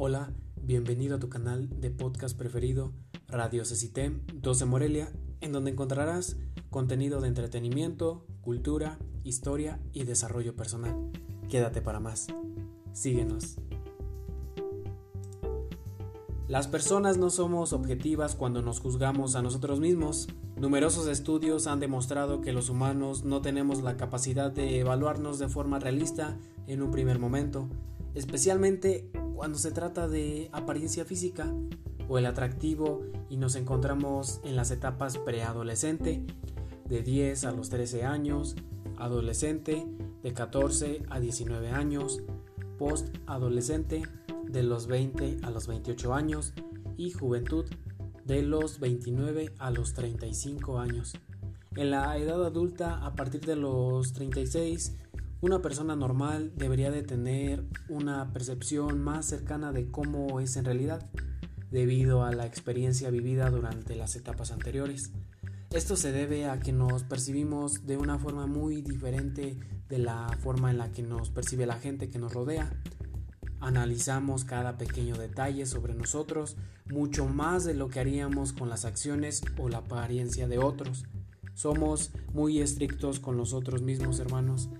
Hola, bienvenido a tu canal de podcast preferido Radio CECITEM 12 Morelia, en donde encontrarás contenido de entretenimiento, cultura, historia y desarrollo personal. Quédate para más. Síguenos. Las personas no somos objetivas cuando nos juzgamos a nosotros mismos. Numerosos estudios han demostrado que los humanos no tenemos la capacidad de evaluarnos de forma realista en un primer momento, especialmente cuando se trata de apariencia física o el atractivo y nos encontramos en las etapas preadolescente, de 10 a los 13 años, adolescente, de 14 a 19 años, post-adolescente, de los 20 a los 28 años y juventud de los 29 a los 35 años. En la edad adulta, a partir de los 36, una persona normal debería de tener una percepción más cercana de cómo es en realidad, debido a la experiencia vivida durante las etapas anteriores. Esto se debe a que nos percibimos de una forma muy diferente de la forma en la que nos percibe la gente que nos rodea. Analizamos cada pequeño detalle sobre nosotros mucho más de lo que haríamos con las acciones o la apariencia de otros. Somos muy estrictos con nosotros mismos, hermanos.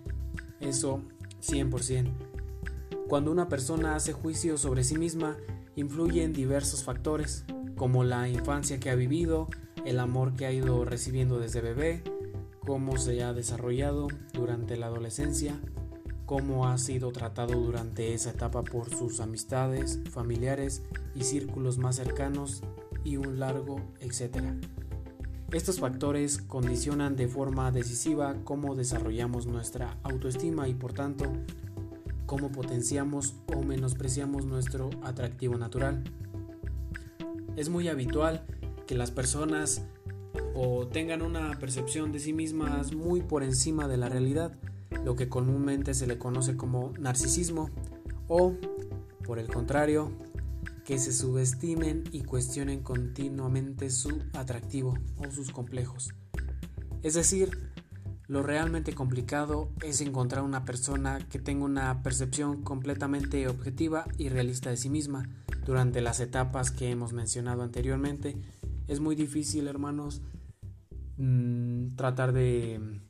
Eso 100%. Cuando una persona hace juicio sobre sí misma, influyen diversos factores, como la infancia que ha vivido, el amor que ha ido recibiendo desde bebé, cómo se ha desarrollado durante la adolescencia, cómo ha sido tratado durante esa etapa por sus amistades, familiares y círculos más cercanos y un largo etcétera. Estos factores condicionan de forma decisiva cómo desarrollamos nuestra autoestima y por tanto cómo potenciamos o menospreciamos nuestro atractivo natural. Es muy habitual que las personas o tengan una percepción de sí mismas muy por encima de la realidad lo que comúnmente se le conoce como narcisismo, o, por el contrario, que se subestimen y cuestionen continuamente su atractivo o sus complejos. Es decir, lo realmente complicado es encontrar una persona que tenga una percepción completamente objetiva y realista de sí misma. Durante las etapas que hemos mencionado anteriormente, es muy difícil, hermanos, mm, tratar de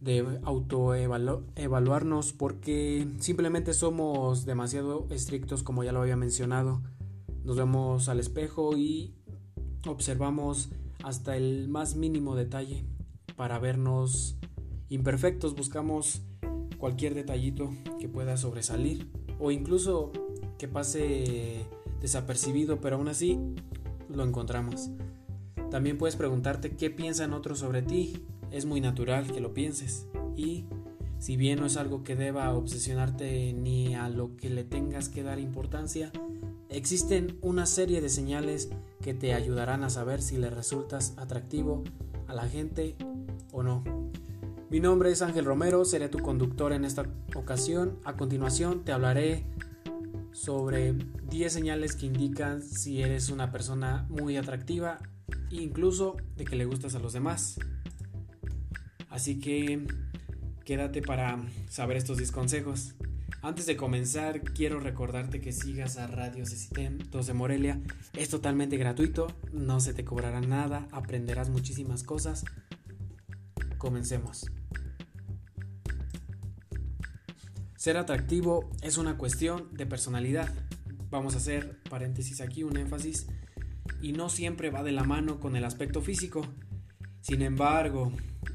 de autoevaluarnos porque simplemente somos demasiado estrictos como ya lo había mencionado. Nos vemos al espejo y observamos hasta el más mínimo detalle para vernos imperfectos. Buscamos cualquier detallito que pueda sobresalir o incluso que pase desapercibido, pero aún así lo encontramos. También puedes preguntarte qué piensan otros sobre ti es muy natural que lo pienses y si bien no es algo que deba obsesionarte ni a lo que le tengas que dar importancia, existen una serie de señales que te ayudarán a saber si le resultas atractivo a la gente o no. Mi nombre es Ángel Romero, seré tu conductor en esta ocasión. A continuación te hablaré sobre 10 señales que indican si eres una persona muy atractiva e incluso de que le gustas a los demás. Así que quédate para saber estos 10 consejos. Antes de comenzar, quiero recordarte que sigas a Radio Cecitem 2 de Morelia. Es totalmente gratuito, no se te cobrará nada, aprenderás muchísimas cosas. Comencemos. Ser atractivo es una cuestión de personalidad. Vamos a hacer paréntesis aquí, un énfasis. Y no siempre va de la mano con el aspecto físico. Sin embargo,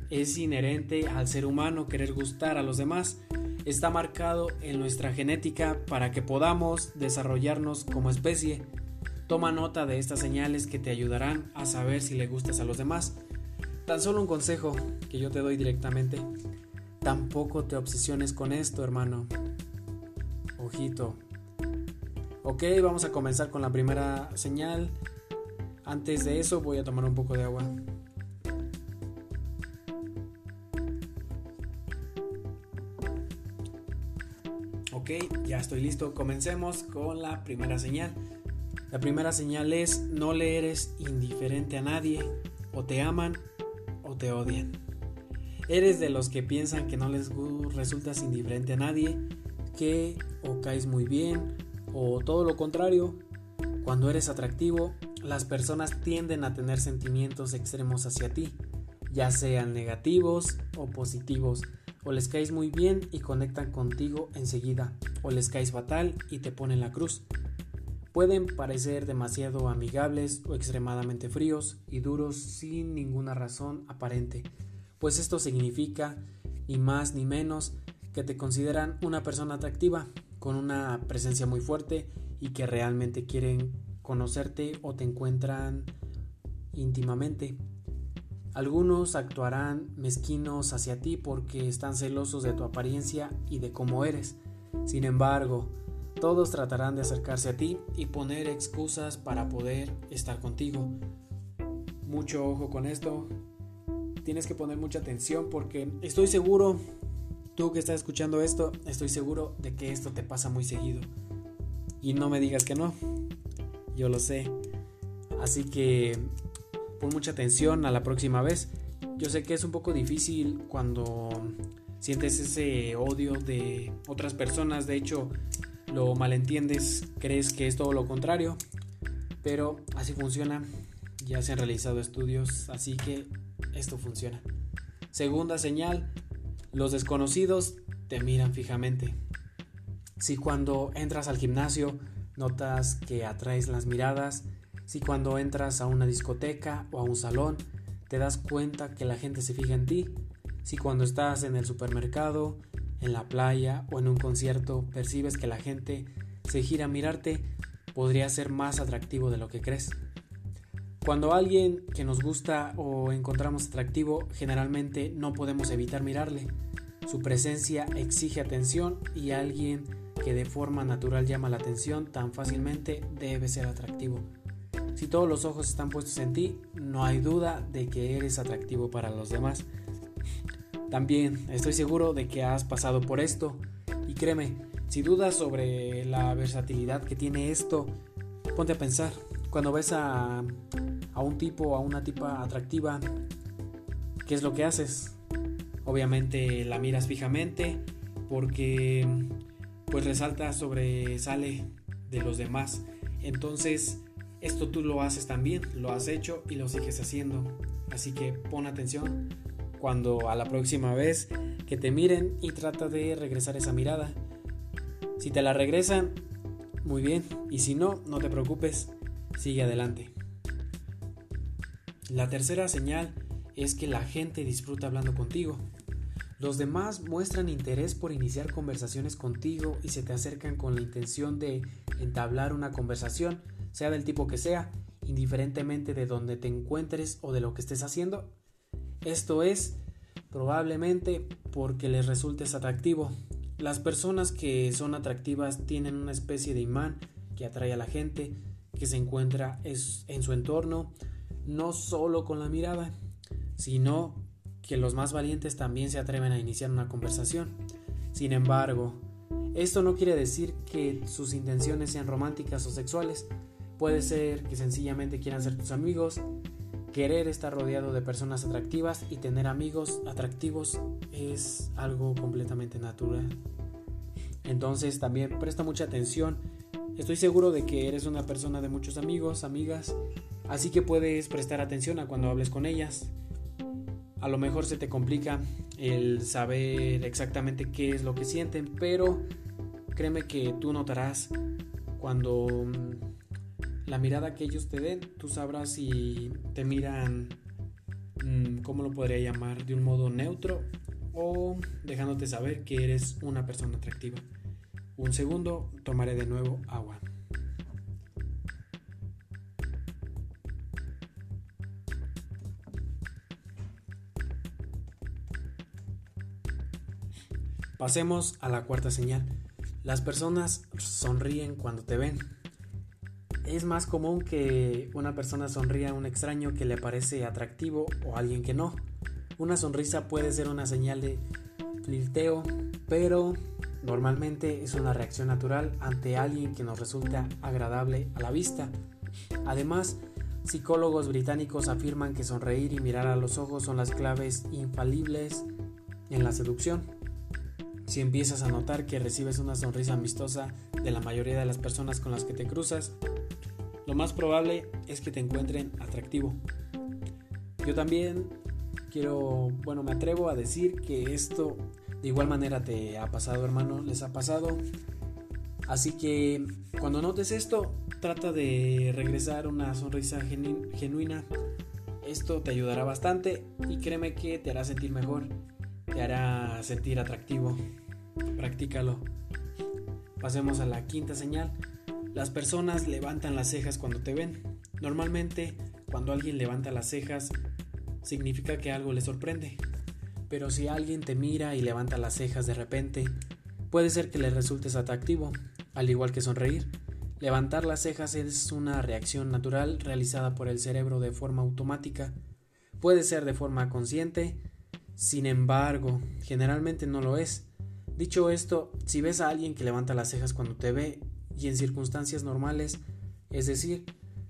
es inherente al ser humano querer gustar a los demás. Está marcado en nuestra genética para que podamos desarrollarnos como especie. Toma nota de estas señales que te ayudarán a saber si le gustas a los demás. Tan solo un consejo que yo te doy directamente. Tampoco te obsesiones con esto, hermano. Ojito. Ok, vamos a comenzar con la primera señal. Antes de eso voy a tomar un poco de agua. Ok, ya estoy listo. Comencemos con la primera señal. La primera señal es no le eres indiferente a nadie. O te aman o te odian. Eres de los que piensan que no les resultas indiferente a nadie, que o caes muy bien O todo lo contrario, cuando eres atractivo, las personas tienden a tener sentimientos extremos hacia ti, ya sean negativos o positivos, o les caes muy bien y conectan contigo enseguida, o les caes fatal y te ponen la cruz. Pueden parecer demasiado amigables o extremadamente fríos y duros sin ninguna razón aparente, pues esto significa, ni más ni menos, que te consideran una persona atractiva, con una presencia muy fuerte y que realmente quieren conocerte o te encuentran íntimamente. Algunos actuarán mezquinos hacia ti porque están celosos de tu apariencia y de cómo eres. Sin embargo, todos tratarán de acercarse a ti y poner excusas para poder estar contigo. Mucho ojo con esto. Tienes que poner mucha atención porque estoy seguro, tú que estás escuchando esto, estoy seguro de que esto te pasa muy seguido. Y no me digas que no. Yo lo sé. Así que mucha atención a la próxima vez. Yo sé que es un poco difícil cuando sientes ese odio de otras personas, de hecho lo malentiendes, crees que es todo lo contrario, pero así funciona, ya se han realizado estudios, así que esto funciona. Segunda señal, los desconocidos te miran fijamente. Si cuando entras al gimnasio notas que atraes las miradas, si cuando entras a una discoteca o a un salón te das cuenta que la gente se fija en ti, si cuando estás en el supermercado, en la playa o en un concierto percibes que la gente se gira a mirarte, podría ser más atractivo de lo que crees. Cuando alguien que nos gusta o encontramos atractivo, generalmente no podemos evitar mirarle. Su presencia exige atención y alguien que de forma natural llama la atención tan fácilmente debe ser atractivo. Si todos los ojos están puestos en ti, no hay duda de que eres atractivo para los demás. También estoy seguro de que has pasado por esto y créeme, si dudas sobre la versatilidad que tiene esto, ponte a pensar. Cuando ves a, a un tipo o a una tipa atractiva, ¿qué es lo que haces? Obviamente la miras fijamente porque pues resalta, sobresale de los demás. Entonces esto tú lo haces también, lo has hecho y lo sigues haciendo. Así que pon atención cuando a la próxima vez que te miren y trata de regresar esa mirada. Si te la regresan, muy bien. Y si no, no te preocupes, sigue adelante. La tercera señal es que la gente disfruta hablando contigo. Los demás muestran interés por iniciar conversaciones contigo y se te acercan con la intención de entablar una conversación sea del tipo que sea, indiferentemente de donde te encuentres o de lo que estés haciendo. Esto es probablemente porque les resultes atractivo. Las personas que son atractivas tienen una especie de imán que atrae a la gente que se encuentra en su entorno, no solo con la mirada, sino que los más valientes también se atreven a iniciar una conversación. Sin embargo, esto no quiere decir que sus intenciones sean románticas o sexuales, Puede ser que sencillamente quieran ser tus amigos, querer estar rodeado de personas atractivas y tener amigos atractivos es algo completamente natural. Entonces también presta mucha atención. Estoy seguro de que eres una persona de muchos amigos, amigas, así que puedes prestar atención a cuando hables con ellas. A lo mejor se te complica el saber exactamente qué es lo que sienten, pero créeme que tú notarás cuando la mirada que ellos te den, tú sabrás si te miran, mm, ¿cómo lo podría llamar? De un modo neutro o dejándote saber que eres una persona atractiva. Un segundo, tomaré de nuevo agua. Pasemos a la cuarta señal. Las personas sonríen cuando te ven es más común que una persona sonría a un extraño que le parece atractivo o a alguien que no. Una sonrisa puede ser una señal de flirteo, pero normalmente es una reacción natural ante alguien que nos resulta agradable a la vista. Además, psicólogos británicos afirman que sonreír y mirar a los ojos son las claves infalibles en la seducción. Si empiezas a notar que recibes una sonrisa amistosa de la mayoría de las personas con las que te cruzas, lo más probable es que te encuentren atractivo. Yo también quiero, bueno, me atrevo a decir que esto de igual manera te ha pasado, hermano, les ha pasado. Así que cuando notes esto, trata de regresar una sonrisa genuina. Esto te ayudará bastante y créeme que te hará sentir mejor, te hará sentir atractivo. Practícalo. Pasemos a la quinta señal. Las personas levantan las cejas cuando te ven. Normalmente, cuando alguien levanta las cejas, significa que algo le sorprende. Pero si alguien te mira y levanta las cejas de repente, puede ser que le resultes atractivo, al igual que sonreír. Levantar las cejas es una reacción natural realizada por el cerebro de forma automática. Puede ser de forma consciente, sin embargo, generalmente no lo es. Dicho esto, si ves a alguien que levanta las cejas cuando te ve y en circunstancias normales, es decir,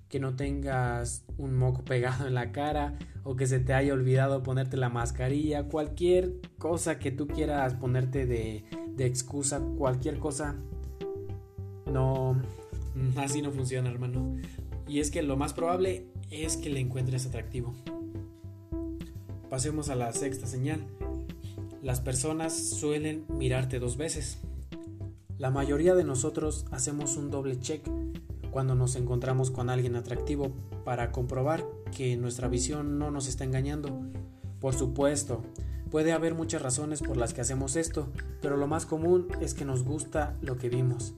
que no tengas un moco pegado en la cara o que se te haya olvidado ponerte la mascarilla, cualquier cosa que tú quieras ponerte de, excusa, cualquier cosa, no, así no funciona, hermano. Y es que lo más probable es que le encuentres atractivo. Pasemos a la sexta señal. Las personas suelen mirarte dos veces. La mayoría de nosotros hacemos un doble check cuando nos encontramos con alguien atractivo para comprobar que nuestra visión no nos está engañando. Por supuesto, puede haber muchas razones por las que hacemos esto, pero lo más común es que nos gusta lo que vimos.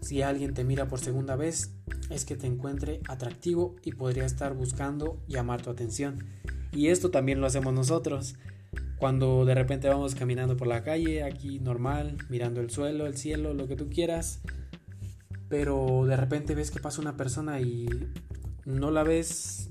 Si alguien te mira por segunda vez, es que te encuentre atractivo y podría estar buscando llamar tu atención. Y esto también lo hacemos nosotros. Cuando de repente vamos caminando por la calle, aquí normal, mirando el suelo, el cielo, lo que tú quieras, pero de repente ves que pasa una persona y no la ves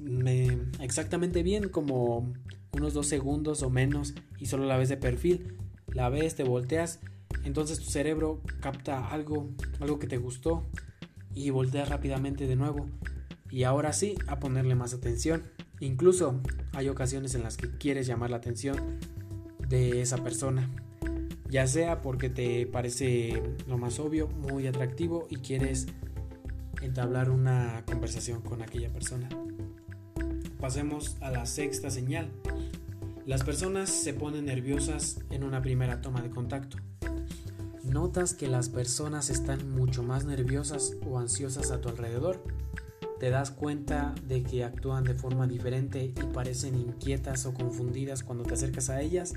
exactamente bien, como unos dos segundos o menos, y solo la ves de perfil. La ves, te volteas, entonces tu cerebro capta algo, algo que te gustó, y volteas rápidamente de nuevo. Y ahora sí, a ponerle más atención. Incluso hay ocasiones en las que quieres llamar la atención esa persona ya sea porque te parece lo más obvio, muy atractivo y quieres entablar una conversación con aquella persona. Pasemos a la sexta señal. Las personas se ponen nerviosas en una primera toma de contacto. Notas que las personas están mucho más nerviosas o ansiosas a tu alrededor. Te das cuenta de que actúan de forma diferente y parecen inquietas o confundidas cuando te acercas a ellas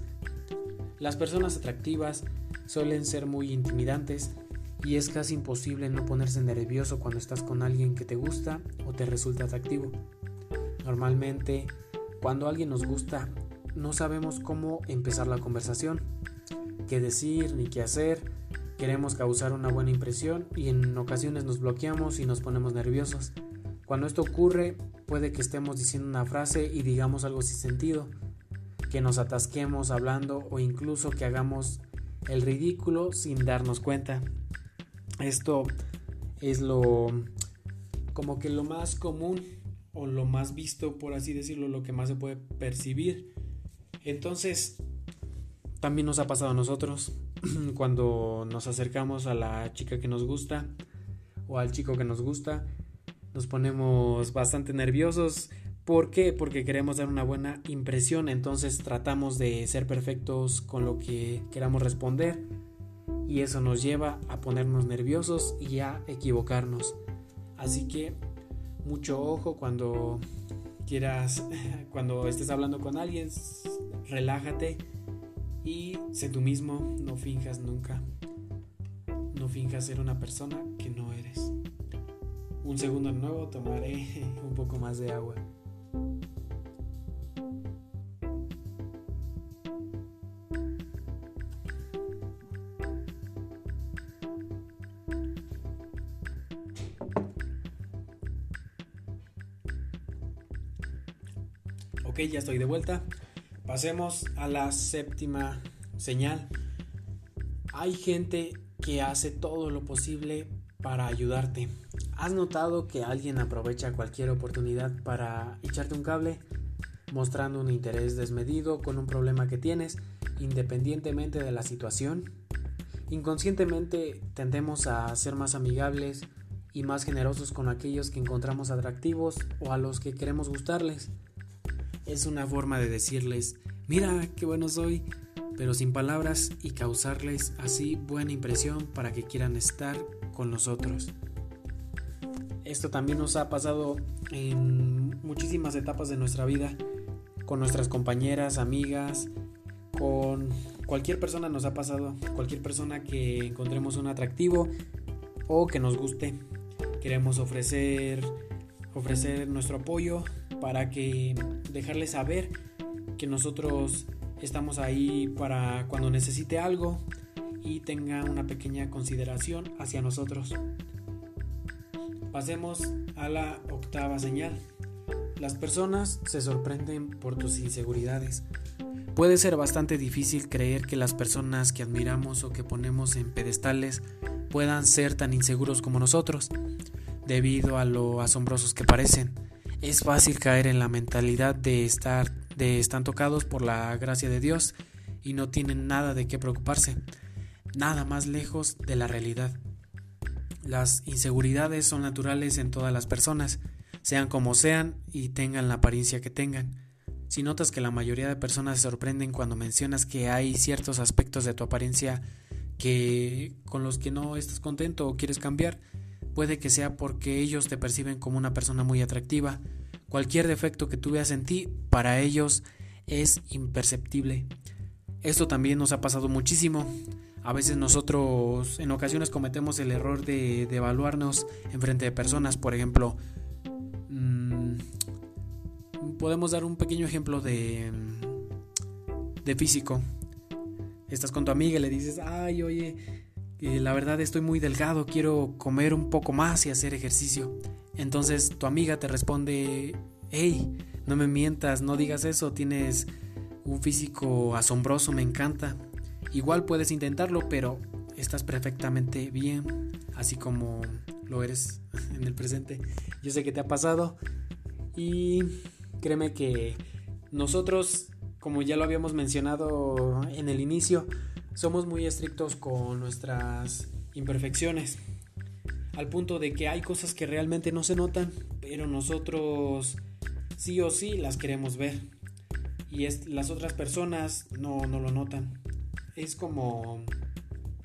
las personas atractivas suelen ser muy intimidantes y es casi imposible no ponerse nervioso cuando estás con alguien que te gusta o te resulta atractivo. Normalmente, cuando alguien nos gusta, no sabemos cómo empezar la conversación, qué decir ni qué hacer, queremos causar una buena impresión y en ocasiones nos bloqueamos y nos ponemos nerviosos. Cuando esto ocurre, puede que estemos diciendo una frase y digamos algo sin sentido, que nos atasquemos hablando o incluso que hagamos el ridículo sin darnos cuenta. Esto es lo como que lo más común o lo más visto, por así decirlo, lo que más se puede percibir. Entonces, también nos ha pasado a nosotros cuando nos acercamos a la chica que nos gusta o al chico que nos gusta, nos ponemos bastante nerviosos ¿Por qué? Porque queremos dar una buena impresión, entonces tratamos de ser perfectos con lo que queramos responder y eso nos lleva a ponernos nerviosos y a equivocarnos. Así que mucho ojo cuando quieras, cuando estés hablando con alguien, relájate y sé tú mismo, no finjas nunca. No finjas ser una persona que no. Un segundo nuevo, tomaré un poco más de agua. Ok, ya estoy de vuelta. Pasemos a la séptima señal. Hay gente que hace todo lo posible para ayudarte. ¿Has notado que alguien aprovecha cualquier oportunidad para echarte un cable, mostrando un interés desmedido con un problema que tienes, independientemente de la situación? Inconscientemente tendemos a ser más amigables y más generosos con aquellos que encontramos atractivos o a los que queremos gustarles. Es una forma de decirles, mira qué bueno soy, pero sin palabras y causarles así buena impresión para que quieran estar con nosotros. Esto también nos ha pasado en muchísimas etapas de nuestra vida, con nuestras compañeras, amigas, con cualquier persona nos ha pasado, cualquier persona que encontremos un atractivo o que nos guste. Queremos ofrecer ofrecer nuestro apoyo para que dejarles saber que nosotros estamos ahí para cuando necesite algo y tenga una pequeña consideración hacia nosotros. Pasemos a la octava señal. Las personas se sorprenden por tus inseguridades. Puede ser bastante difícil creer que las personas que admiramos o que ponemos en pedestales puedan ser tan inseguros como nosotros, debido a lo asombrosos que parecen. Es fácil caer en la mentalidad de estar de están tocados por la gracia de Dios y no tienen nada de qué preocuparse, nada más lejos de la realidad. Las inseguridades son naturales en todas las personas, sean como sean y tengan la apariencia que tengan. Si notas que la mayoría de personas se sorprenden cuando mencionas que hay ciertos aspectos de tu apariencia que con los que no estás contento o quieres cambiar, puede que sea porque ellos te perciben como una persona muy atractiva. Cualquier defecto que tú veas en ti, para ellos es imperceptible. Esto también nos ha pasado muchísimo. A veces nosotros en ocasiones cometemos el error de, evaluarnos en frente de personas. Por ejemplo, podemos dar un pequeño ejemplo de, de físico. Estás con tu amiga y le dices, ay, oye, eh, la verdad estoy muy delgado, quiero comer un poco más y hacer ejercicio. Entonces tu amiga te responde, hey, no me mientas, no digas eso, tienes un físico asombroso, me encanta. Igual puedes intentarlo, pero estás perfectamente bien, así como lo eres en el presente. Yo sé que te ha pasado y Créeme que nosotros, como ya lo habíamos mencionado en el inicio, somos muy estrictos con nuestras imperfecciones. Al punto de que hay cosas que realmente no se notan, pero nosotros sí o sí las queremos ver. Y las otras personas no, no lo notan. Es como...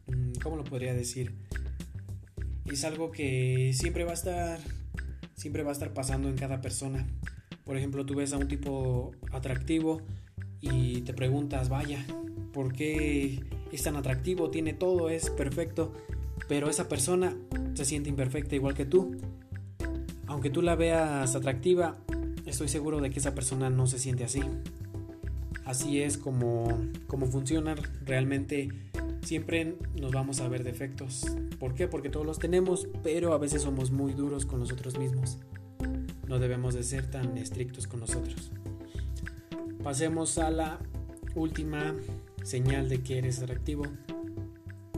Mm, ¿Cómo lo podría decir? Es algo que siempre va a estar... Siempre va a estar pasando en cada persona. Por ejemplo, tú ves a un tipo atractivo y te preguntas, vaya, ¿por qué es tan atractivo? Tiene todo, es perfecto, pero esa persona se siente imperfecta igual que tú. Aunque tú la veas atractiva, estoy seguro de que esa persona no se siente así. Así es como, funciona realmente. Siempre nos vamos a ver defectos. ¿Por qué? Porque todos los tenemos, pero a veces somos muy duros con nosotros mismos no debemos de ser tan estrictos con nosotros. Pasemos a la última señal de que eres atractivo.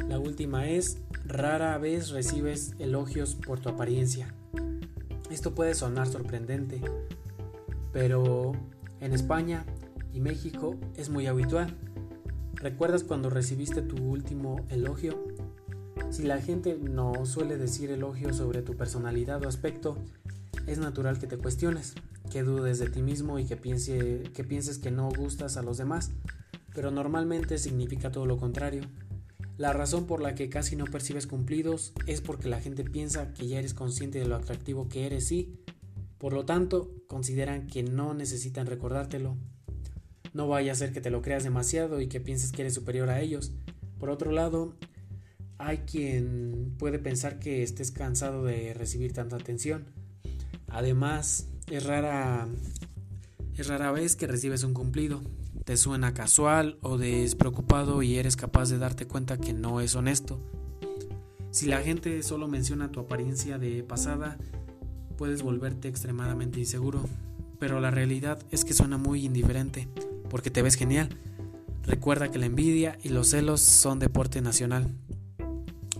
La última es rara vez recibes elogios por tu apariencia. Esto puede sonar sorprendente, pero en España y México es muy habitual. ¿Recuerdas cuando recibiste tu último elogio? Si la gente no suele decir elogios sobre tu personalidad o aspecto, es natural que te cuestiones, que dudes de ti mismo y que, piense, que pienses que no gustas a los demás, pero normalmente significa todo lo contrario. La razón por la que casi no percibes cumplidos es porque la gente piensa que ya eres consciente de lo atractivo que eres y, por lo tanto, consideran que no necesitan recordártelo. No vaya a ser que te lo creas demasiado y que pienses que eres superior a ellos. Por otro lado, hay quien puede pensar que estés cansado de recibir tanta atención Además, es rara, es rara vez que recibes un cumplido. Te suena casual o despreocupado y eres capaz de darte cuenta que no es honesto. Si la gente solo menciona tu apariencia de pasada, puedes volverte extremadamente inseguro. Pero la realidad es que suena muy indiferente, porque te ves genial. Recuerda que la envidia y los celos son deporte nacional.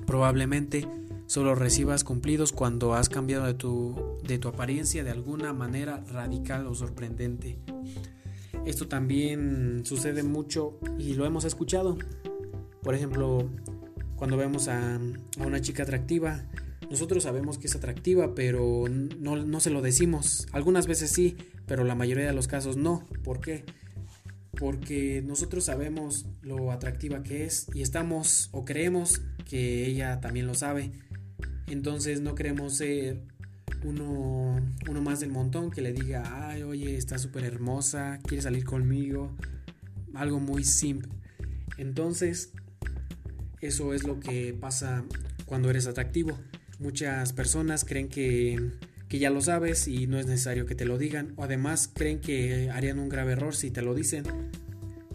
Probablemente Solo recibas cumplidos cuando has cambiado de tu, de tu apariencia de alguna manera radical o sorprendente. Esto también sucede mucho y lo hemos escuchado. Por ejemplo, cuando vemos a, una chica atractiva, nosotros sabemos que es atractiva, pero no, no, se lo decimos. Algunas veces sí, pero la mayoría de los casos no. ¿Por qué? Porque nosotros sabemos lo atractiva que es y estamos o creemos que ella también lo sabe. Entonces no queremos ser uno, uno más del montón que le diga, ay, oye, está súper hermosa, quiere salir conmigo. Algo muy simple. Entonces, eso es lo que pasa cuando eres atractivo. Muchas personas creen que, que ya lo sabes y no es necesario que te lo digan. O además creen que harían un grave error si te lo dicen.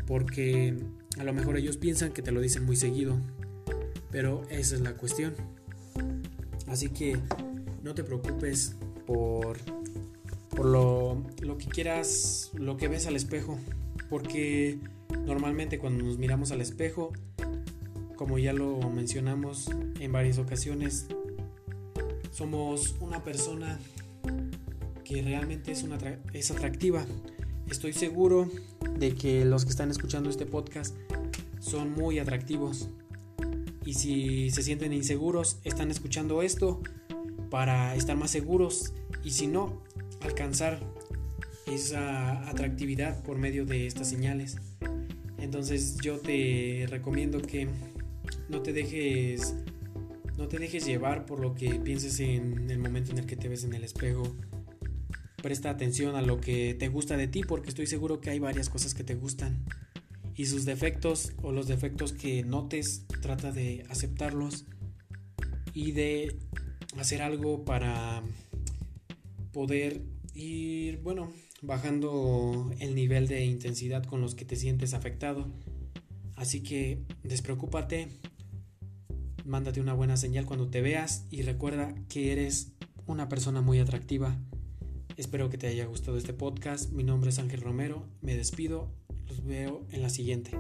Porque a lo mejor ellos piensan que te lo dicen muy seguido. Pero esa es la cuestión. Así que no te preocupes por, por lo, que quieras, lo que ves al espejo, porque normalmente cuando nos miramos al espejo, como ya lo mencionamos en varias ocasiones, somos una persona que realmente es, una es atractiva. Estoy seguro de que los que están escuchando este podcast son muy atractivos. Y si se sienten inseguros, están escuchando esto para estar más seguros y si no, alcanzar esa atractividad por medio de estas señales. Entonces yo te recomiendo que no te dejes no te dejes llevar por lo que pienses en el momento en el que te ves en el espejo. Presta atención a lo que te gusta de ti porque estoy seguro que hay varias cosas que te gustan. Y sus defectos o los defectos que notes, trata de aceptarlos y de hacer algo para poder ir, bueno, bajando el nivel de intensidad con los que te sientes afectado. Así que despreocúpate, mándate una buena señal cuando te veas y recuerda que eres una persona muy atractiva. Espero que te haya gustado este podcast. Mi nombre es Ángel Romero. Me despido. Los veo en la siguiente.